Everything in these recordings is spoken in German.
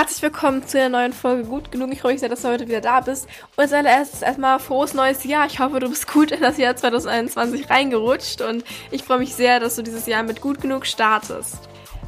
Herzlich willkommen zu einer neuen Folge Gut genug. Ich freue mich sehr, dass du heute wieder da bist. Und als allererstes erstmal frohes neues Jahr. Ich hoffe, du bist gut in das Jahr 2021 reingerutscht und ich freue mich sehr, dass du dieses Jahr mit gut genug startest.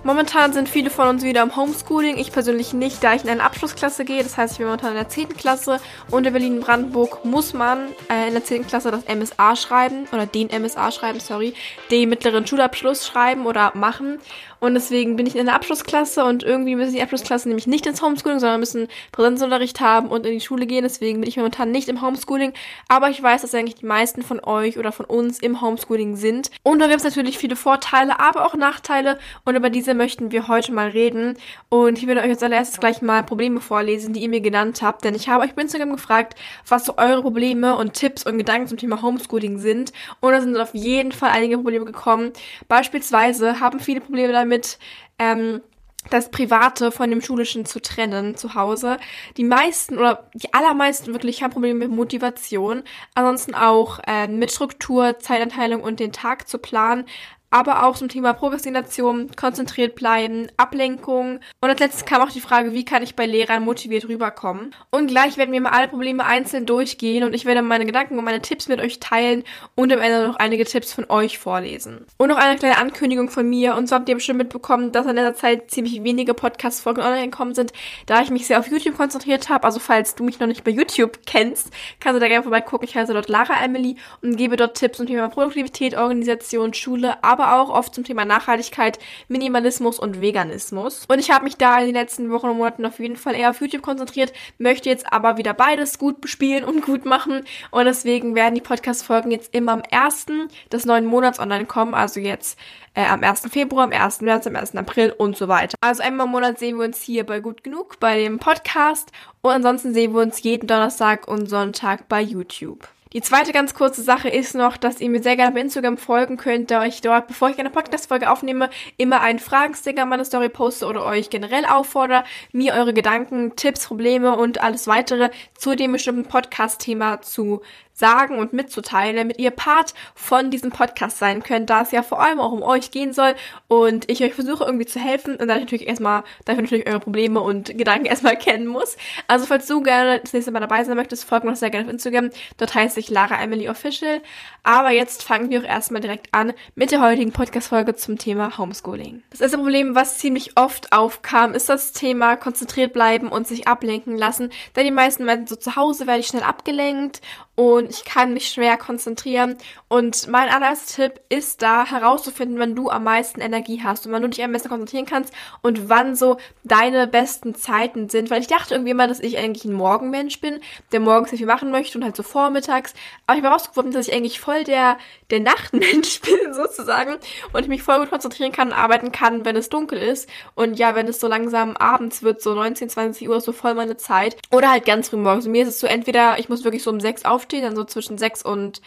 Momentan sind viele von uns wieder im Homeschooling. Ich persönlich nicht, da ich in eine Abschlussklasse gehe. Das heißt, ich bin momentan in der 10. Klasse und in Berlin-Brandenburg muss man äh, in der 10. Klasse das MSA schreiben oder den MSA schreiben, sorry, den mittleren Schulabschluss schreiben oder machen. Und deswegen bin ich in der Abschlussklasse und irgendwie müssen die Abschlussklassen nämlich nicht ins Homeschooling, sondern müssen Präsenzunterricht haben und in die Schule gehen. Deswegen bin ich momentan nicht im Homeschooling. Aber ich weiß, dass eigentlich die meisten von euch oder von uns im Homeschooling sind. Und da gibt es natürlich viele Vorteile, aber auch Nachteile. Und über diese möchten wir heute mal reden. Und ich werde euch als allererstes gleich mal Probleme vorlesen, die ihr mir genannt habt. Denn ich habe euch bei Instagram gefragt, was so eure Probleme und Tipps und Gedanken zum Thema Homeschooling sind. Und da sind auf jeden Fall einige Probleme gekommen. Beispielsweise haben viele Probleme damit, damit, ähm, das Private von dem Schulischen zu trennen zu Hause. Die meisten oder die allermeisten wirklich haben Probleme mit Motivation. Ansonsten auch äh, mit Struktur, Zeitanteilung und den Tag zu planen aber auch zum Thema Prokrastination, konzentriert bleiben, Ablenkung. Und als letztes kam auch die Frage, wie kann ich bei Lehrern motiviert rüberkommen? Und gleich werden wir mal alle Probleme einzeln durchgehen und ich werde meine Gedanken und meine Tipps mit euch teilen und am Ende noch einige Tipps von euch vorlesen. Und noch eine kleine Ankündigung von mir. Und zwar habt ihr bestimmt mitbekommen, dass in letzter Zeit ziemlich wenige Podcast-Folgen online gekommen sind, da ich mich sehr auf YouTube konzentriert habe. Also falls du mich noch nicht bei YouTube kennst, kannst du da gerne vorbeigucken. Ich heiße dort Lara Emily und gebe dort Tipps zum Thema Produktivität, Organisation, Schule, aber aber auch oft zum Thema Nachhaltigkeit, Minimalismus und Veganismus. Und ich habe mich da in den letzten Wochen und Monaten auf jeden Fall eher auf YouTube konzentriert, möchte jetzt aber wieder beides gut bespielen und gut machen. Und deswegen werden die Podcast-Folgen jetzt immer am 1. des neuen Monats online kommen, also jetzt äh, am 1. Februar, am 1. März, am 1. April und so weiter. Also einmal im Monat sehen wir uns hier bei Gut Genug, bei dem Podcast. Und ansonsten sehen wir uns jeden Donnerstag und Sonntag bei YouTube. Die zweite ganz kurze Sache ist noch, dass ihr mir sehr gerne bei Instagram folgen könnt, da ich dort, bevor ich eine Podcast-Folge aufnehme, immer einen Fragensticker meine Story poste oder euch generell auffordere, mir eure Gedanken, Tipps, Probleme und alles weitere zu dem bestimmten Podcast-Thema zu sagen und mitzuteilen, damit ihr Part von diesem Podcast sein könnt, da es ja vor allem auch um euch gehen soll und ich euch versuche irgendwie zu helfen und dann natürlich erstmal, dafür natürlich eure Probleme und Gedanken erstmal kennen muss. Also falls du gerne das nächste Mal dabei sein möchtest, folgt mir noch sehr gerne auf Instagram. Dort heißt ich Lara Emily Official. Aber jetzt fangen wir auch erstmal direkt an mit der heutigen Podcast-Folge zum Thema Homeschooling. Das erste Problem, was ziemlich oft aufkam, ist das Thema konzentriert bleiben und sich ablenken lassen. Da die meisten meinten, so zu Hause werde ich schnell abgelenkt und ich kann mich schwer konzentrieren. Und mein allererster Tipp ist da herauszufinden, wann du am meisten Energie hast und wann du dich am besten konzentrieren kannst und wann so deine besten Zeiten sind. Weil ich dachte irgendwie immer, dass ich eigentlich ein Morgenmensch bin, der morgens sehr viel machen möchte und halt so vormittags. Aber ich habe herausgefunden, dass ich eigentlich voll der, der Nachtmensch bin sozusagen und ich mich voll gut konzentrieren kann und arbeiten kann, wenn es dunkel ist. Und ja, wenn es so langsam abends wird, so 19, 20 Uhr ist so voll meine Zeit. Oder halt ganz früh morgens. Und mir ist es so entweder, ich muss wirklich so um 6 aufstehen, dann so zwischen 6 und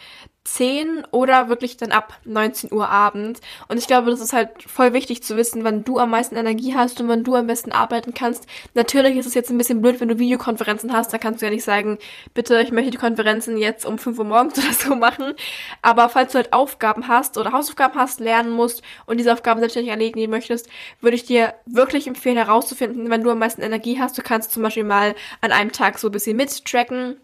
10 oder wirklich dann ab 19 Uhr abends. Und ich glaube, das ist halt voll wichtig zu wissen, wann du am meisten Energie hast und wann du am besten arbeiten kannst. Natürlich ist es jetzt ein bisschen blöd, wenn du Videokonferenzen hast, da kannst du ja nicht sagen, bitte, ich möchte die Konferenzen jetzt um 5 Uhr morgens oder so machen. Aber falls du halt Aufgaben hast oder Hausaufgaben hast, lernen musst und diese Aufgaben selbstständig erledigen möchtest, würde ich dir wirklich empfehlen, herauszufinden, wann du am meisten Energie hast. Du kannst zum Beispiel mal an einem Tag so ein bisschen mittracken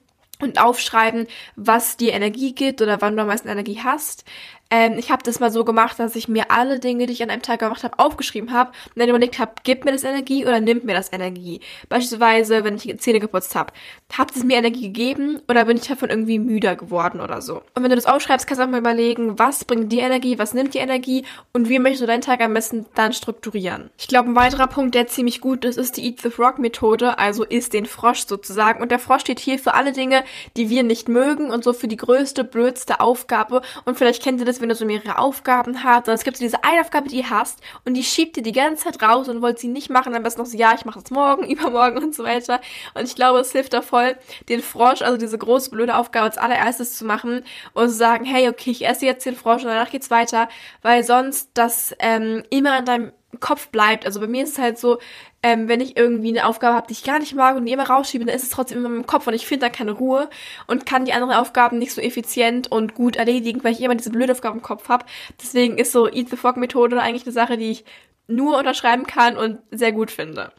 und aufschreiben, was dir Energie gibt oder wann du am meisten Energie hast. Ähm, ich habe das mal so gemacht, dass ich mir alle Dinge, die ich an einem Tag gemacht habe, aufgeschrieben habe und dann überlegt habe, gibt mir das Energie oder nimmt mir das Energie? Beispielsweise, wenn ich Zähne geputzt habe, hat es mir Energie gegeben oder bin ich davon irgendwie müder geworden oder so? Und wenn du das aufschreibst, kannst du auch mal überlegen, was bringt dir Energie, was nimmt dir Energie und wie möchtest du deinen Tag am besten dann strukturieren? Ich glaube, ein weiterer Punkt, der ziemlich gut ist, ist die Eat the Frog Methode, also isst den Frosch sozusagen. Und der Frosch steht hier für alle Dinge, die wir nicht mögen und so für die größte, blödste Aufgabe. Und vielleicht kennt ihr das, wenn du so mehrere Aufgaben hast, dann es gibt so diese eine Aufgabe, die ihr hast und die schiebt ihr die ganze Zeit raus und wollt sie nicht machen, dann bist noch so, ja, ich mache es morgen, übermorgen und so weiter. Und ich glaube, es hilft da voll, den Frosch, also diese große blöde Aufgabe als allererstes zu machen und zu sagen, hey, okay, ich esse jetzt den Frosch und danach geht's weiter, weil sonst das ähm, immer in deinem Kopf bleibt. Also bei mir ist es halt so, ähm, wenn ich irgendwie eine Aufgabe habe, die ich gar nicht mag und die immer rausschiebe, dann ist es trotzdem immer meinem Kopf und ich finde da keine Ruhe und kann die anderen Aufgaben nicht so effizient und gut erledigen, weil ich immer diese blöde Aufgabe im Kopf habe. Deswegen ist so Eat the Frog Methode eigentlich eine Sache, die ich nur unterschreiben kann und sehr gut finde.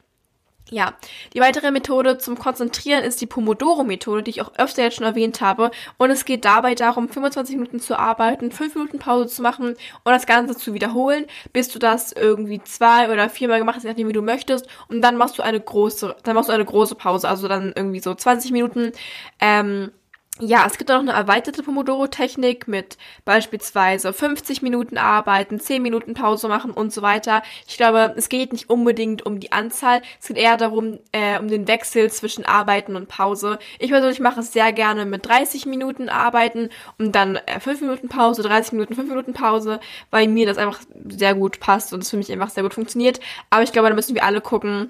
Ja, die weitere Methode zum Konzentrieren ist die Pomodoro-Methode, die ich auch öfter jetzt schon erwähnt habe. Und es geht dabei darum, 25 Minuten zu arbeiten, 5 Minuten Pause zu machen und das Ganze zu wiederholen, bis du das irgendwie zwei oder viermal gemacht hast, nachdem wie du möchtest. Und dann machst du eine große, dann machst du eine große Pause, also dann irgendwie so 20 Minuten. Ähm, ja, es gibt auch noch eine erweiterte Pomodoro-Technik mit beispielsweise 50 Minuten arbeiten, 10 Minuten Pause machen und so weiter. Ich glaube, es geht nicht unbedingt um die Anzahl, es geht eher darum, äh, um den Wechsel zwischen Arbeiten und Pause. Ich persönlich mache es sehr gerne mit 30 Minuten Arbeiten und dann äh, 5 Minuten Pause, 30 Minuten, 5 Minuten Pause, weil mir das einfach sehr gut passt und es für mich einfach sehr gut funktioniert. Aber ich glaube, da müssen wir alle gucken,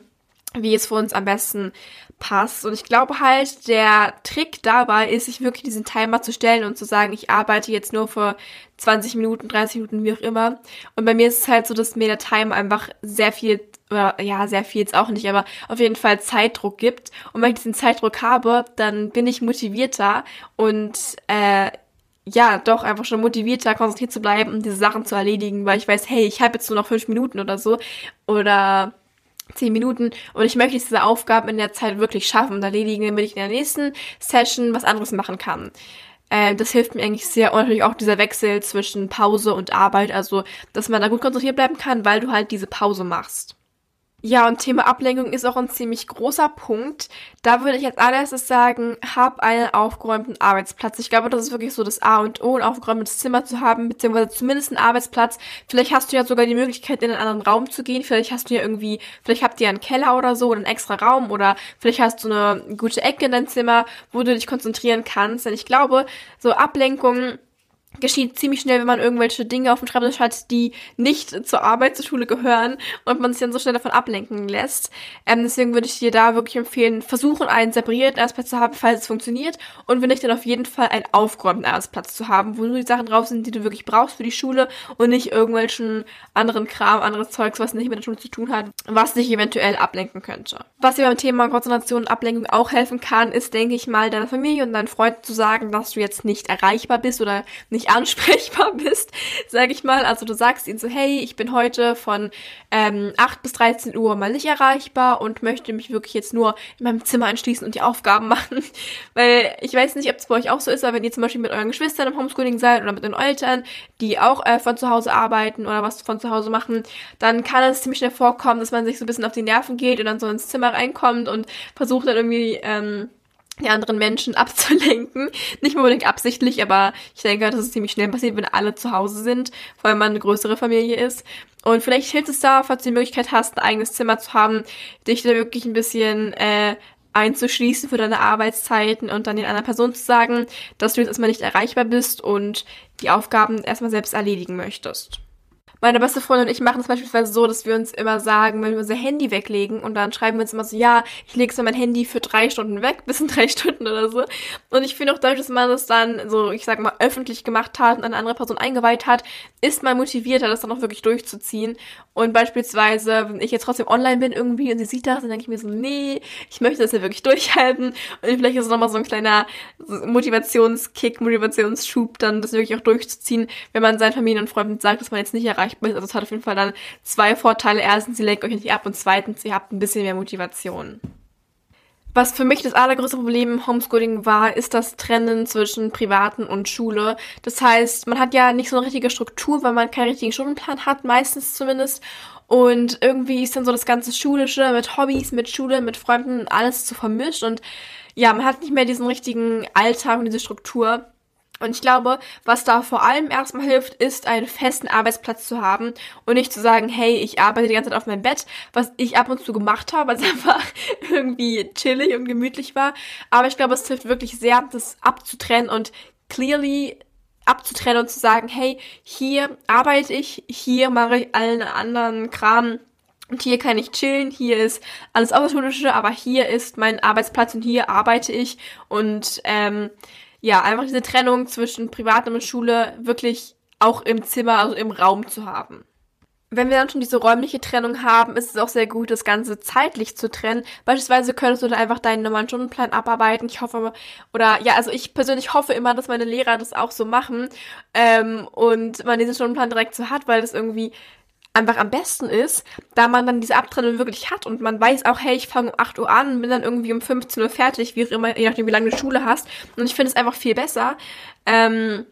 wie es für uns am besten passt. Und ich glaube halt, der Trick dabei ist, sich wirklich diesen Timer zu stellen und zu sagen, ich arbeite jetzt nur für 20 Minuten, 30 Minuten, wie auch immer. Und bei mir ist es halt so, dass mir der Timer einfach sehr viel oder ja, sehr viel jetzt auch nicht, aber auf jeden Fall Zeitdruck gibt. Und wenn ich diesen Zeitdruck habe, dann bin ich motivierter und äh, ja, doch einfach schon motivierter, konzentriert zu bleiben und diese Sachen zu erledigen, weil ich weiß, hey, ich habe jetzt nur noch fünf Minuten oder so. Oder zehn Minuten und ich möchte diese Aufgaben in der Zeit wirklich schaffen und erledigen, damit ich in der nächsten Session was anderes machen kann. Äh, das hilft mir eigentlich sehr und natürlich auch dieser Wechsel zwischen Pause und Arbeit, also dass man da gut konzentriert bleiben kann, weil du halt diese Pause machst. Ja, und Thema Ablenkung ist auch ein ziemlich großer Punkt. Da würde ich als allererstes sagen, hab einen aufgeräumten Arbeitsplatz. Ich glaube, das ist wirklich so das A und O, ein aufgeräumtes Zimmer zu haben, beziehungsweise zumindest einen Arbeitsplatz. Vielleicht hast du ja sogar die Möglichkeit, in einen anderen Raum zu gehen. Vielleicht hast du ja irgendwie, vielleicht habt ihr einen Keller oder so, oder einen extra Raum, oder vielleicht hast du eine gute Ecke in deinem Zimmer, wo du dich konzentrieren kannst. Denn ich glaube, so Ablenkungen geschieht ziemlich schnell, wenn man irgendwelche Dinge auf dem Schreibtisch hat, die nicht zur Arbeit, zur Schule gehören und man sich dann so schnell davon ablenken lässt. Ähm, deswegen würde ich dir da wirklich empfehlen, versuchen, einen separierten Arbeitsplatz zu haben, falls es funktioniert und wenn nicht, dann auf jeden Fall einen aufgeräumten Arbeitsplatz zu haben, wo nur die Sachen drauf sind, die du wirklich brauchst für die Schule und nicht irgendwelchen anderen Kram, anderes Zeugs, was nicht mit der Schule zu tun hat, was dich eventuell ablenken könnte. Was dir beim Thema Konzentration und Ablenkung auch helfen kann, ist, denke ich mal, deiner Familie und deinen Freunden zu sagen, dass du jetzt nicht erreichbar bist oder nicht nicht ansprechbar bist, sage ich mal. Also du sagst ihnen so, hey, ich bin heute von ähm, 8 bis 13 Uhr mal nicht erreichbar und möchte mich wirklich jetzt nur in meinem Zimmer anschließen und die Aufgaben machen. Weil ich weiß nicht, ob es bei euch auch so ist, aber wenn ihr zum Beispiel mit euren Geschwistern im Homeschooling seid oder mit den Eltern, die auch äh, von zu Hause arbeiten oder was von zu Hause machen, dann kann es ziemlich schnell vorkommen, dass man sich so ein bisschen auf die Nerven geht und dann so ins Zimmer reinkommt und versucht dann irgendwie ähm, die anderen Menschen abzulenken. Nicht unbedingt absichtlich, aber ich denke, dass es ziemlich schnell passiert, wenn alle zu Hause sind, vor allem man eine größere Familie ist. Und vielleicht hilft es da, falls du die Möglichkeit hast, ein eigenes Zimmer zu haben, dich da wirklich ein bisschen äh, einzuschließen für deine Arbeitszeiten und dann den anderen Person zu sagen, dass du jetzt erstmal nicht erreichbar bist und die Aufgaben erstmal selbst erledigen möchtest. Meine beste Freundin und ich machen es beispielsweise so, dass wir uns immer sagen, wenn wir unser Handy weglegen und dann schreiben wir uns immer so, ja, ich lege so mein Handy für drei Stunden weg, bis in drei Stunden oder so. Und ich finde auch dadurch, dass man das dann so, ich sag mal, öffentlich gemacht hat und eine andere Person eingeweiht hat, ist man motivierter, das dann auch wirklich durchzuziehen. Und beispielsweise, wenn ich jetzt trotzdem online bin irgendwie und sie sieht das, dann denke ich mir so, nee, ich möchte das ja wirklich durchhalten. Und vielleicht ist es nochmal so ein kleiner Motivationskick, Motivationsschub, dann das wirklich auch durchzuziehen, wenn man seinen Familien und Freunden sagt, dass man jetzt nicht erreicht ist. Also es hat auf jeden Fall dann zwei Vorteile. Erstens, sie lenkt euch nicht ab und zweitens, ihr habt ein bisschen mehr Motivation. Was für mich das allergrößte Problem im Homeschooling war, ist das Trennen zwischen Privaten und Schule. Das heißt, man hat ja nicht so eine richtige Struktur, weil man keinen richtigen Stundenplan hat, meistens zumindest. Und irgendwie ist dann so das ganze Schulische mit Hobbys, mit Schule, mit Freunden, alles zu vermischt. Und ja, man hat nicht mehr diesen richtigen Alltag und diese Struktur. Und ich glaube, was da vor allem erstmal hilft, ist einen festen Arbeitsplatz zu haben und nicht zu sagen, hey, ich arbeite die ganze Zeit auf meinem Bett, was ich ab und zu gemacht habe, weil es einfach irgendwie chillig und gemütlich war. Aber ich glaube, es hilft wirklich sehr, das abzutrennen und clearly abzutrennen und zu sagen, hey, hier arbeite ich, hier mache ich allen anderen Kram und hier kann ich chillen, hier ist alles Außerschulische, aber hier ist mein Arbeitsplatz und hier arbeite ich und ähm, ja, einfach diese Trennung zwischen Privat und Schule wirklich auch im Zimmer, also im Raum zu haben. Wenn wir dann schon diese räumliche Trennung haben, ist es auch sehr gut, das Ganze zeitlich zu trennen. Beispielsweise könntest du dann einfach deinen normalen Stundenplan abarbeiten. Ich hoffe, oder ja, also ich persönlich hoffe immer, dass meine Lehrer das auch so machen ähm, und man diesen Stundenplan direkt so hat, weil das irgendwie einfach am besten ist, da man dann diese Abtrennung wirklich hat und man weiß auch, hey, ich fange um 8 Uhr an, bin dann irgendwie um 15 Uhr fertig, wie auch immer, je nachdem, wie lange du Schule hast. Und ich finde es einfach viel besser. Ähm,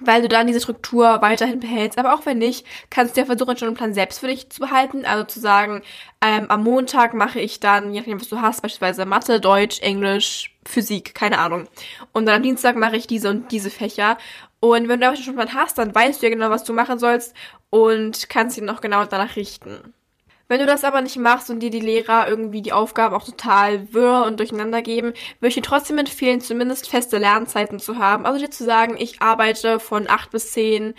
weil du dann diese Struktur weiterhin behältst. Aber auch wenn nicht, kannst du ja versuchen, schon einen Plan selbst für dich zu behalten. Also zu sagen, ähm, am Montag mache ich dann, je nachdem, was du hast, beispielsweise Mathe, Deutsch, Englisch, Physik, keine Ahnung. Und dann am Dienstag mache ich diese und diese Fächer. Und wenn du aber schon einen Plan hast, dann weißt du ja genau, was du machen sollst und kannst ihn noch genau danach richten. Wenn du das aber nicht machst und dir die Lehrer irgendwie die Aufgaben auch total wirr und durcheinander geben, würde ich dir trotzdem empfehlen, zumindest feste Lernzeiten zu haben. Also dir zu sagen, ich arbeite von 8 bis 10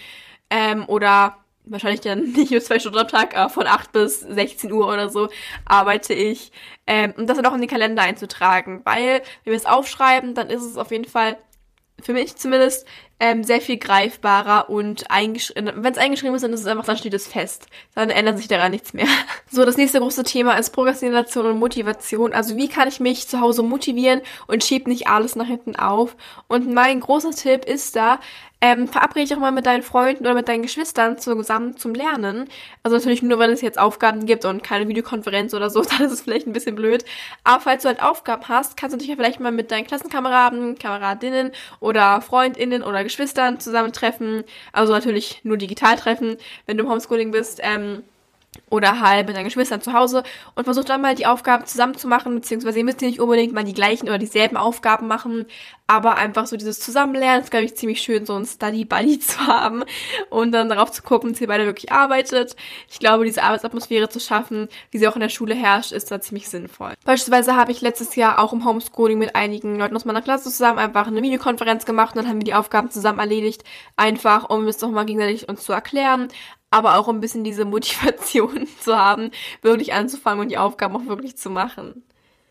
ähm, oder wahrscheinlich dann nicht nur zwei Stunden am Tag, aber von 8 bis 16 Uhr oder so arbeite ich. Ähm, und das dann auch in den Kalender einzutragen. Weil, wenn wir es aufschreiben, dann ist es auf jeden Fall für mich zumindest ähm, sehr viel greifbarer und eingeschrieben. Wenn es eingeschrieben ist, dann ist es einfach, dann steht es fest. Dann ändert sich daran nichts mehr. So, das nächste große Thema ist Prokrastination und Motivation. Also wie kann ich mich zu Hause motivieren und schieb nicht alles nach hinten auf? Und mein großer Tipp ist da, ähm, verabrede dich auch mal mit deinen Freunden oder mit deinen Geschwistern zusammen zum Lernen. Also natürlich nur, wenn es jetzt Aufgaben gibt und keine Videokonferenz oder so, dann ist es vielleicht ein bisschen blöd. Aber falls du halt Aufgaben hast, kannst du dich ja vielleicht mal mit deinen Klassenkameraden, Kameradinnen oder Freundinnen oder Geschwistern zusammentreffen. Also natürlich nur digital treffen, wenn du im Homeschooling bist. Ähm, oder halt mit deinen Geschwistern zu Hause und versucht dann mal die Aufgaben zusammen zu machen, beziehungsweise ihr müsst nicht unbedingt mal die gleichen oder dieselben Aufgaben machen, aber einfach so dieses Zusammenlernen ist, glaube ich, ziemlich schön, so ein Study-Buddy zu haben und dann darauf zu gucken, dass ihr beide wirklich arbeitet. Ich glaube, diese Arbeitsatmosphäre zu schaffen, wie sie auch in der Schule herrscht, ist da ziemlich sinnvoll. Beispielsweise habe ich letztes Jahr auch im Homeschooling mit einigen Leuten aus meiner Klasse zusammen einfach eine Videokonferenz gemacht und dann haben wir die Aufgaben zusammen erledigt, einfach um es nochmal gegenseitig uns zu erklären, aber auch ein bisschen diese Motivation zu haben, wirklich anzufangen und die Aufgaben auch wirklich zu machen.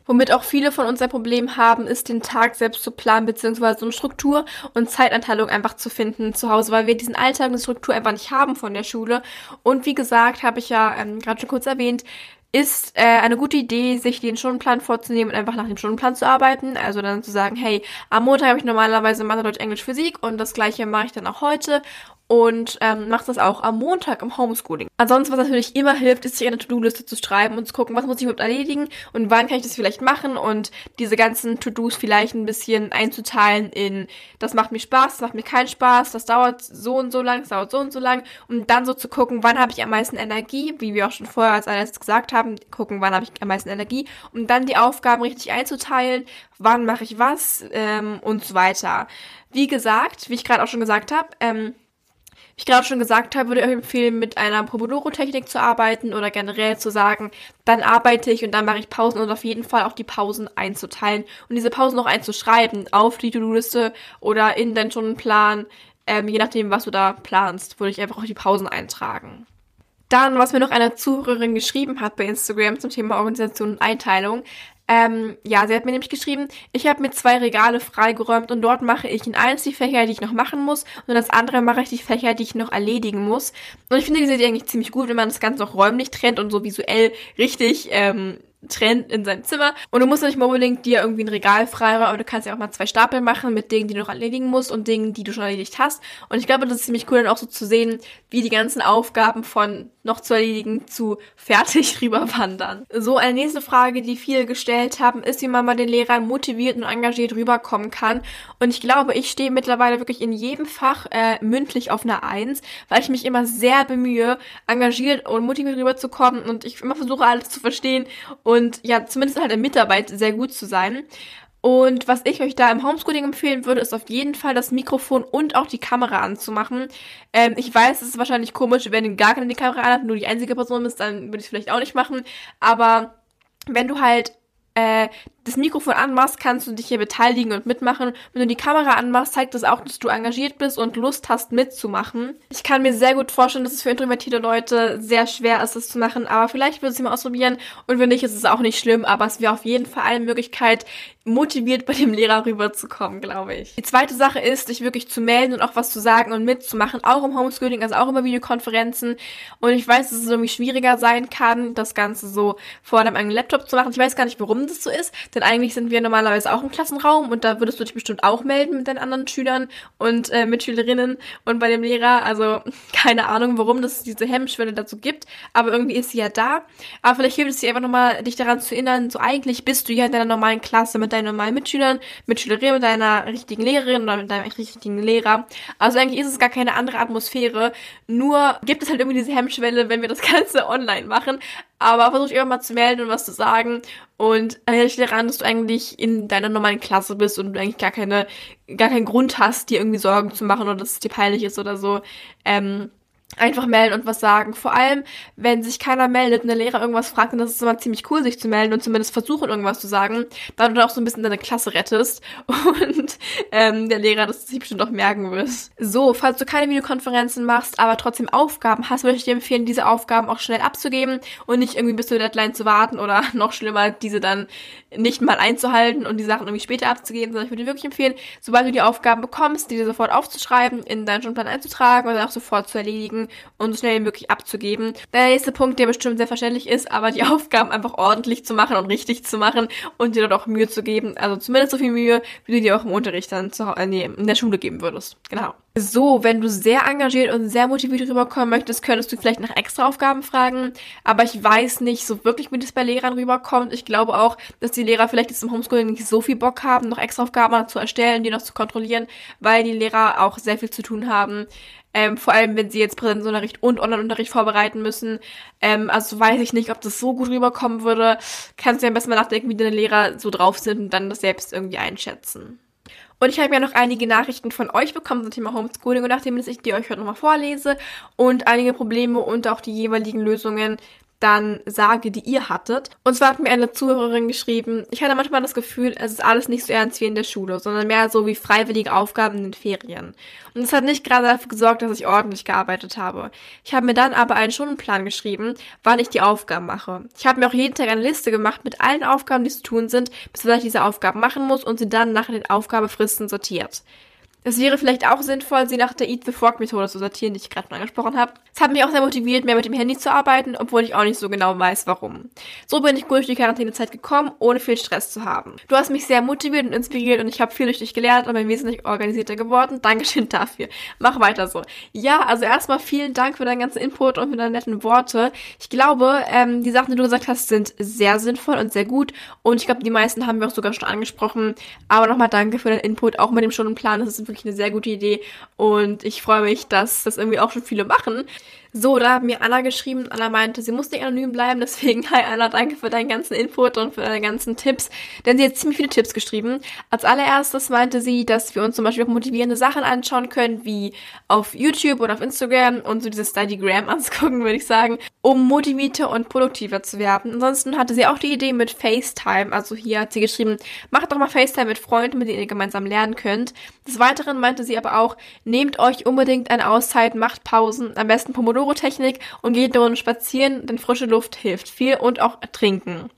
Womit auch viele von uns ein Problem haben, ist den Tag selbst zu planen, beziehungsweise eine Struktur und Zeitanteilung einfach zu finden zu Hause, weil wir diesen Alltag und Struktur einfach nicht haben von der Schule. Und wie gesagt, habe ich ja ähm, gerade schon kurz erwähnt, ist äh, eine gute Idee, sich den Stundenplan vorzunehmen und einfach nach dem Stundenplan zu arbeiten. Also dann zu sagen, hey, am Montag habe ich normalerweise Mathe, Deutsch, Englisch, Physik und das gleiche mache ich dann auch heute und ähm, macht das auch am Montag im Homeschooling. Ansonsten, was natürlich immer hilft, ist sich eine To-Do-Liste zu schreiben und zu gucken, was muss ich überhaupt erledigen und wann kann ich das vielleicht machen und diese ganzen To-Dos vielleicht ein bisschen einzuteilen in, das macht mir Spaß, das macht mir keinen Spaß, das dauert so und so lang, das dauert so und so lang und dann so zu gucken, wann habe ich am meisten Energie, wie wir auch schon vorher als erstes gesagt haben, gucken, wann habe ich am meisten Energie und dann die Aufgaben richtig einzuteilen, wann mache ich was ähm, und so weiter. Wie gesagt, wie ich gerade auch schon gesagt habe, ähm, ich gerade schon gesagt habe, würde ich euch empfehlen, mit einer Pomodoro-Technik zu arbeiten oder generell zu sagen, dann arbeite ich und dann mache ich Pausen und auf jeden Fall auch die Pausen einzuteilen und diese Pausen noch einzuschreiben auf die To-Do-Liste oder in deinen Stundenplan, ähm, je nachdem, was du da planst, würde ich einfach auch die Pausen eintragen. Dann, was mir noch eine Zuhörerin geschrieben hat bei Instagram zum Thema Organisation und Einteilung, ähm, ja, sie hat mir nämlich geschrieben, ich habe mir zwei Regale freigeräumt und dort mache ich in eins die Fächer, die ich noch machen muss und in das andere mache ich die Fächer, die ich noch erledigen muss. Und ich finde diese Idee eigentlich ziemlich gut, wenn man das Ganze auch räumlich trennt und so visuell richtig ähm, trennt in seinem Zimmer. Und du musst nicht mal unbedingt dir irgendwie ein Regal freiräumen, aber du kannst ja auch mal zwei Stapel machen mit Dingen, die du noch erledigen musst und Dingen, die du schon erledigt hast. Und ich glaube, das ist ziemlich cool, dann auch so zu sehen, wie die ganzen Aufgaben von noch zu erledigen zu fertig rüberwandern. So, eine nächste Frage, die viele gestellt haben, ist, wie man bei den Lehrern motiviert und engagiert rüberkommen kann. Und ich glaube, ich stehe mittlerweile wirklich in jedem Fach äh, mündlich auf einer Eins, weil ich mich immer sehr bemühe, engagiert und motiviert rüberzukommen und ich immer versuche, alles zu verstehen und ja, zumindest halt in Mitarbeit sehr gut zu sein. Und was ich euch da im Homeschooling empfehlen würde, ist auf jeden Fall das Mikrofon und auch die Kamera anzumachen. Ähm, ich weiß, es ist wahrscheinlich komisch, wenn gar keine Kamera anhat, nur die einzige Person bist, dann würde ich es vielleicht auch nicht machen. Aber wenn du halt äh, das Mikrofon anmachst, kannst du dich hier beteiligen und mitmachen. Wenn du die Kamera anmachst, zeigt das auch, dass du engagiert bist und Lust hast mitzumachen. Ich kann mir sehr gut vorstellen, dass es für introvertierte Leute sehr schwer ist, das zu machen, aber vielleicht würdest du mal ausprobieren und wenn nicht, ist es auch nicht schlimm, aber es wäre auf jeden Fall eine Möglichkeit, motiviert bei dem Lehrer rüberzukommen, glaube ich. Die zweite Sache ist, dich wirklich zu melden und auch was zu sagen und mitzumachen, auch im Homeschooling, also auch über Videokonferenzen. Und ich weiß, dass es irgendwie schwieriger sein kann, das Ganze so vor deinem eigenen Laptop zu machen. Ich weiß gar nicht, warum das so ist, denn eigentlich sind wir normalerweise auch im Klassenraum und da würdest du dich bestimmt auch melden mit deinen anderen Schülern und äh, Mitschülerinnen und bei dem Lehrer. Also keine Ahnung, warum das diese Hemmschwelle dazu gibt, aber irgendwie ist sie ja da. Aber vielleicht hilft es dir einfach nochmal, dich daran zu erinnern, so eigentlich bist du ja in deiner normalen Klasse mit deinen normalen Mitschülern, Mitschülerinnen, mit deiner richtigen Lehrerin oder mit deinem richtigen Lehrer. Also eigentlich ist es gar keine andere Atmosphäre, nur gibt es halt irgendwie diese Hemmschwelle, wenn wir das Ganze online machen. Aber versuch dich immer mal zu melden und was zu sagen. Und erinnere dich daran, dass du eigentlich in deiner normalen Klasse bist und du eigentlich gar keine, gar keinen Grund hast, dir irgendwie Sorgen zu machen oder dass es dir peinlich ist oder so. Ähm, einfach melden und was sagen. Vor allem, wenn sich keiner meldet und der Lehrer irgendwas fragt, dann ist es immer ziemlich cool, sich zu melden und zumindest versuchen, irgendwas zu sagen, weil du dann auch so ein bisschen deine Klasse rettest und ähm, der Lehrer das sich bestimmt auch merken wird. So, falls du keine Videokonferenzen machst, aber trotzdem Aufgaben hast, würde ich dir empfehlen, diese Aufgaben auch schnell abzugeben und nicht irgendwie bis zur Deadline zu warten oder noch schlimmer, diese dann nicht mal einzuhalten und die Sachen irgendwie später abzugeben, sondern ich würde dir wirklich empfehlen, sobald du die Aufgaben bekommst, die dir sofort aufzuschreiben, in deinen Stundenplan einzutragen oder auch sofort zu erledigen und so schnell wie möglich abzugeben. Der nächste Punkt, der bestimmt selbstverständlich ist, aber die Aufgaben einfach ordentlich zu machen und richtig zu machen und dir dort auch Mühe zu geben. Also zumindest so viel Mühe, wie du dir auch im Unterricht dann zu, äh, nee, in der Schule geben würdest. Genau. So, wenn du sehr engagiert und sehr motiviert rüberkommen möchtest, könntest du vielleicht nach extra Aufgaben fragen. Aber ich weiß nicht so wirklich, wie das bei Lehrern rüberkommt. Ich glaube auch, dass die Lehrer vielleicht jetzt im Homeschooling nicht so viel Bock haben, noch extra Aufgaben zu erstellen, die noch zu kontrollieren, weil die Lehrer auch sehr viel zu tun haben. Ähm, vor allem, wenn sie jetzt Präsenzunterricht und Online-Unterricht vorbereiten müssen. Ähm, also weiß ich nicht, ob das so gut rüberkommen würde. Kannst du ja am besten mal nachdenken, wie deine Lehrer so drauf sind und dann das selbst irgendwie einschätzen. Und ich habe ja noch einige Nachrichten von euch bekommen zum Thema Homeschooling und nachdem ich die euch heute nochmal vorlese und einige Probleme und auch die jeweiligen Lösungen dann sage, die ihr hattet. Und zwar hat mir eine Zuhörerin geschrieben, ich hatte manchmal das Gefühl, es ist alles nicht so ernst wie in der Schule, sondern mehr so wie freiwillige Aufgaben in den Ferien. Und es hat nicht gerade dafür gesorgt, dass ich ordentlich gearbeitet habe. Ich habe mir dann aber einen Stundenplan geschrieben, wann ich die Aufgaben mache. Ich habe mir auch jeden Tag eine Liste gemacht mit allen Aufgaben, die zu tun sind, bis ich diese Aufgaben machen muss und sie dann nach den Aufgabefristen sortiert. Es wäre vielleicht auch sinnvoll, sie nach der Eat the Frog Methode zu sortieren, die ich gerade schon angesprochen habe. Es hat mich auch sehr motiviert, mehr mit dem Handy zu arbeiten, obwohl ich auch nicht so genau weiß, warum. So bin ich gut durch die Quarantänezeit gekommen, ohne viel Stress zu haben. Du hast mich sehr motiviert und inspiriert und ich habe viel durch dich gelernt und bin wesentlich organisierter geworden. Dankeschön dafür. Mach weiter so. Ja, also erstmal vielen Dank für deinen ganzen Input und für deine netten Worte. Ich glaube, ähm, die Sachen, die du gesagt hast, sind sehr sinnvoll und sehr gut und ich glaube, die meisten haben wir auch sogar schon angesprochen. Aber nochmal danke für deinen Input, auch mit dem Stundenplan. Das ist wirklich eine sehr gute Idee und ich freue mich, dass das irgendwie auch schon viele machen. So, da hat mir Anna geschrieben. Anna meinte, sie muss nicht anonym bleiben. Deswegen, hi Anna, danke für deinen ganzen Input und für deine ganzen Tipps. Denn sie hat ziemlich viele Tipps geschrieben. Als allererstes meinte sie, dass wir uns zum Beispiel auch motivierende Sachen anschauen können, wie auf YouTube oder auf Instagram und so dieses Studygram anzugucken, würde ich sagen, um motivierter und produktiver zu werden. Ansonsten hatte sie auch die Idee mit FaceTime. Also hier hat sie geschrieben, macht doch mal FaceTime mit Freunden, mit denen ihr gemeinsam lernen könnt. Des Weiteren meinte sie aber auch, nehmt euch unbedingt eine Auszeit, macht Pausen, am besten Pomodoro Pomodoro-Technik und geht eine spazieren, denn frische Luft hilft viel und auch trinken.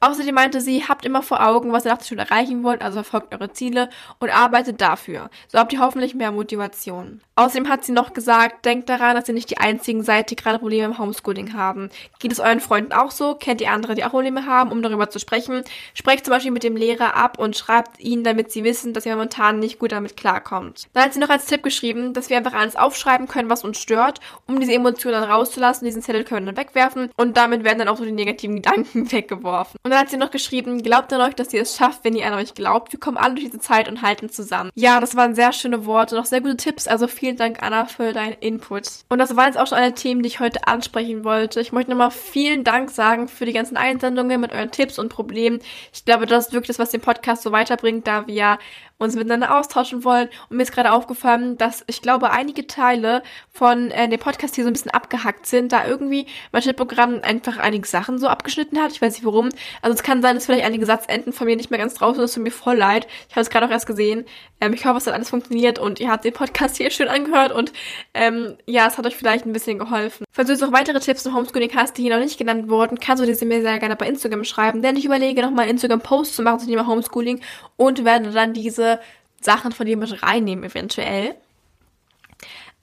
Außerdem meinte sie, habt immer vor Augen, was ihr nach der Schule erreichen wollt, also verfolgt eure Ziele und arbeitet dafür. So habt ihr hoffentlich mehr Motivation. Außerdem hat sie noch gesagt, denkt daran, dass ihr nicht die einzigen seid, die gerade Probleme im Homeschooling haben. Geht es euren Freunden auch so? Kennt ihr andere, die auch Probleme haben, um darüber zu sprechen? Sprecht zum Beispiel mit dem Lehrer ab und schreibt ihnen, damit sie wissen, dass ihr momentan nicht gut damit klarkommt. Dann hat sie noch als Tipp geschrieben, dass wir einfach alles aufschreiben können, was uns stört, um diese Emotionen dann rauszulassen. Diesen Zettel können wir dann wegwerfen und damit werden dann auch so die negativen Gedanken weggeworfen. Und dann hat sie noch geschrieben, glaubt an euch, dass ihr es schafft, wenn ihr an euch glaubt. Wir kommen alle durch diese Zeit und halten zusammen. Ja, das waren sehr schöne Worte, noch sehr gute Tipps. Also vielen Dank, Anna, für deinen Input. Und das waren jetzt auch schon alle Themen, die ich heute ansprechen wollte. Ich möchte nochmal vielen Dank sagen für die ganzen Einsendungen mit euren Tipps und Problemen. Ich glaube, das ist wirklich das, was den Podcast so weiterbringt, da wir ja uns miteinander austauschen wollen. Und mir ist gerade aufgefallen, dass ich glaube, einige Teile von äh, dem Podcast hier so ein bisschen abgehackt sind, da irgendwie mein Schnittprogramm einfach einige Sachen so abgeschnitten hat. Ich weiß nicht warum, Also es kann sein, dass vielleicht einige Satzenden von mir nicht mehr ganz draußen sind. Es tut mir voll leid. Ich habe es gerade auch erst gesehen. Ähm, ich hoffe, es hat alles funktioniert und ihr habt den Podcast hier schön angehört und ähm, ja, es hat euch vielleicht ein bisschen geholfen. Falls du jetzt noch weitere Tipps zum Homeschooling hast, die hier noch nicht genannt wurden, kannst du diese mir sehr gerne bei Instagram schreiben, denn ich überlege nochmal einen Instagram-Post zu machen zum Thema Homeschooling und werde dann diese Sachen von dir mit reinnehmen eventuell.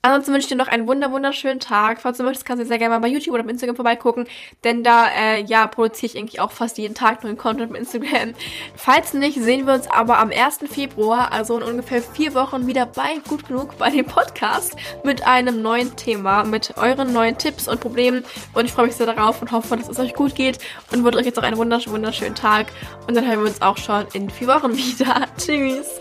Ansonsten wünsche ich dir noch einen wunder wunderschönen Tag. Falls du möchtest, kannst du sehr gerne mal bei YouTube oder auf Instagram vorbeigucken, denn da äh, ja produziere ich eigentlich auch fast jeden Tag neuen Content auf Instagram. Falls nicht, sehen wir uns aber am 1. Februar, also in ungefähr vier Wochen, wieder bei Gut Genug bei dem Podcast mit einem neuen Thema, mit euren neuen Tipps und Problemen. Und ich freue mich sehr darauf und hoffe, dass es euch gut geht und wünsche euch jetzt auch einen wunderschönen, wunderschönen Tag. Und dann hören wir uns auch schon in vier Wochen wieder. Tschüss!